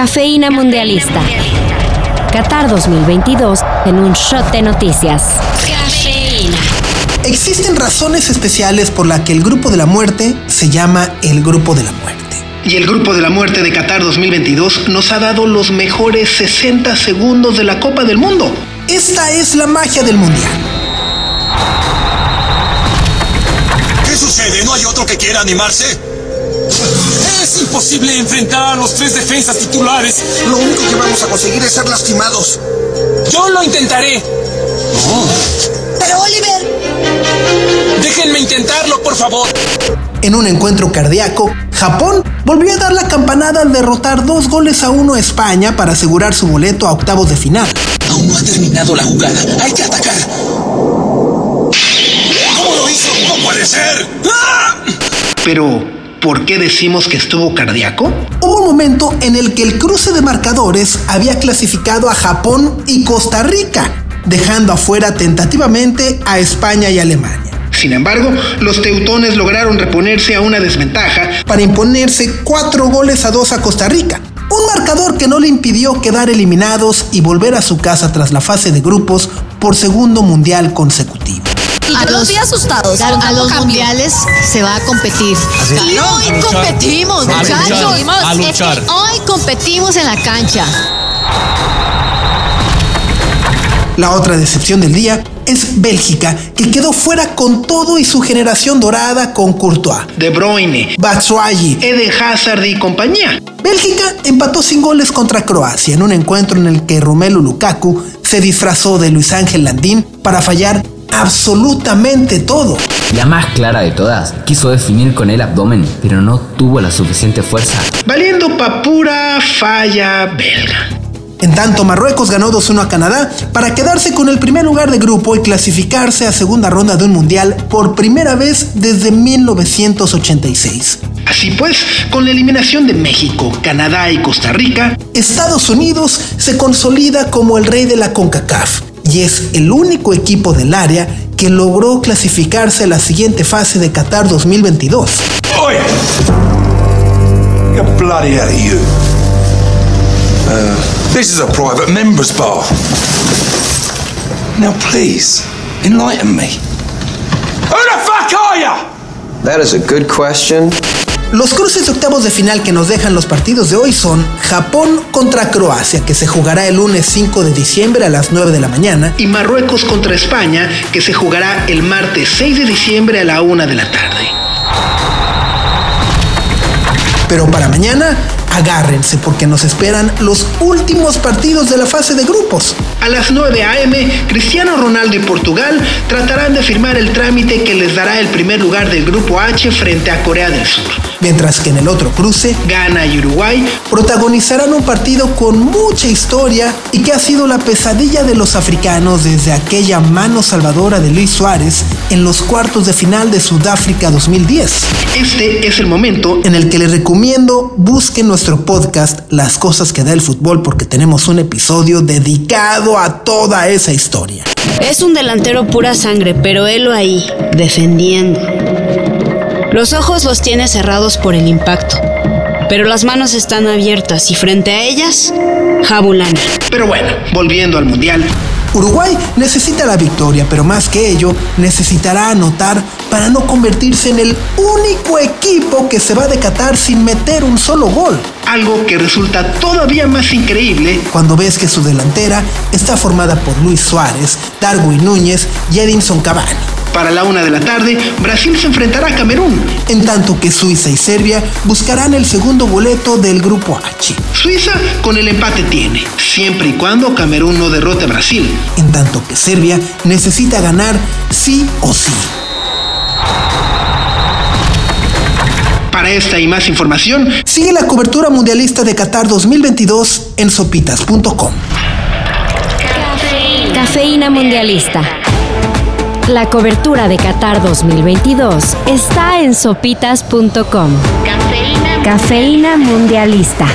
Cafeína Mundialista. Qatar 2022 en un shot de noticias. Cafeína. Existen razones especiales por las que el Grupo de la Muerte se llama el Grupo de la Muerte. Y el Grupo de la Muerte de Qatar 2022 nos ha dado los mejores 60 segundos de la Copa del Mundo. Esta es la magia del Mundial. ¿Qué sucede? ¿No hay otro que quiera animarse? Es imposible enfrentar a los tres defensas titulares. Lo único que vamos a conseguir es ser lastimados. Yo lo intentaré. Pero Oliver. Déjenme intentarlo, por favor. En un encuentro cardíaco, Japón volvió a dar la campanada al derrotar dos goles a uno a España para asegurar su boleto a octavos de final. Aún no ha terminado la jugada. Hay que atacar. ¿Cómo lo hizo? ¡No puede ser! ¡Ah! Pero, ¿por qué decimos que estuvo cardíaco? Hubo un momento en el que el cruce de marcadores había clasificado a Japón y Costa Rica, dejando afuera tentativamente a España y Alemania. Sin embargo, los teutones lograron reponerse a una desventaja para imponerse cuatro goles a dos a Costa Rica. Un marcador que no le impidió quedar eliminados y volver a su casa tras la fase de grupos por segundo mundial consecutivo. Y yo los vi asustados. A, los cambio. mundiales se va a competir. Y hoy competimos, A luchar, muchachos. a Es que hoy competimos en la cancha. La otra decepción del día es Bélgica, que quedó fuera con todo y su generación dorada con Courtois, De Bruyne, Batshuayi, Eden Hazard y compañía. Bélgica empató sin goles contra Croacia en un encuentro en el que Romelu Lukaku se disfrazó de Luis Ángel Landín para fallar absolutamente todo. La más clara de todas, quiso definir con el abdomen, pero no tuvo la suficiente fuerza. Valiendo pa' pura falla belga. En tanto, Marruecos ganó 2-1 a Canadá para quedarse con el primer lugar de grupo y clasificarse a segunda ronda de un mundial por primera vez desde 1986. Así pues, con la eliminación de México, Canadá y Costa Rica, Estados Unidos se consolida como el rey de la CONCACAF y es el único equipo del área que logró clasificarse a la siguiente fase de Qatar 2022. Oi! Get bloody out of you. Uh, this is a private members bar. Now, please, enlighten me. Who the fuck are you? That is a good question. Los cruces de octavos de final que nos dejan los partidos de hoy son Japón contra Croacia, que se jugará el lunes 5 de diciembre a las 9 de la mañana, y Marruecos contra España, que se jugará el martes 6 de diciembre a la 1 de la tarde. Pero para mañana, agárrense porque nos esperan los últimos partidos de la fase de grupos. A las 9 a.m., Cristiano Ronaldo y Portugal tratarán de firmar el trámite que les dará el primer lugar del grupo H frente a Corea del Sur. Mientras que en el otro cruce, Ghana y Uruguay protagonizarán un partido con mucha historia y que ha sido la pesadilla de los africanos desde aquella mano salvadora de Luis Suárez en los cuartos de final de Sudáfrica 2010. Este es el momento en el que les recomiendo busquen nuestro podcast Las cosas que da el fútbol porque tenemos un episodio dedicado a toda esa historia. Es un delantero pura sangre, pero élo ahí, defendiendo. Los ojos los tiene cerrados por el impacto, pero las manos están abiertas y frente a ellas, Jabulani. Pero bueno, volviendo al Mundial. Uruguay necesita la victoria, pero más que ello, necesitará anotar para no convertirse en el único equipo que se va de Qatar sin meter un solo gol. Algo que resulta todavía más increíble cuando ves que su delantera está formada por Luis Suárez, Darwin Núñez y Edinson Cavani. Para la una de la tarde, Brasil se enfrentará a Camerún, en tanto que Suiza y Serbia buscarán el segundo boleto del grupo H. Suiza con el empate tiene, siempre y cuando Camerún no derrote a Brasil, en tanto que Serbia necesita ganar sí o sí. Para esta y más información, sigue la cobertura mundialista de Qatar 2022 en sopitas.com. Cafeína Mundialista. La cobertura de Qatar 2022 está en sopitas.com. Cafeína Mundialista.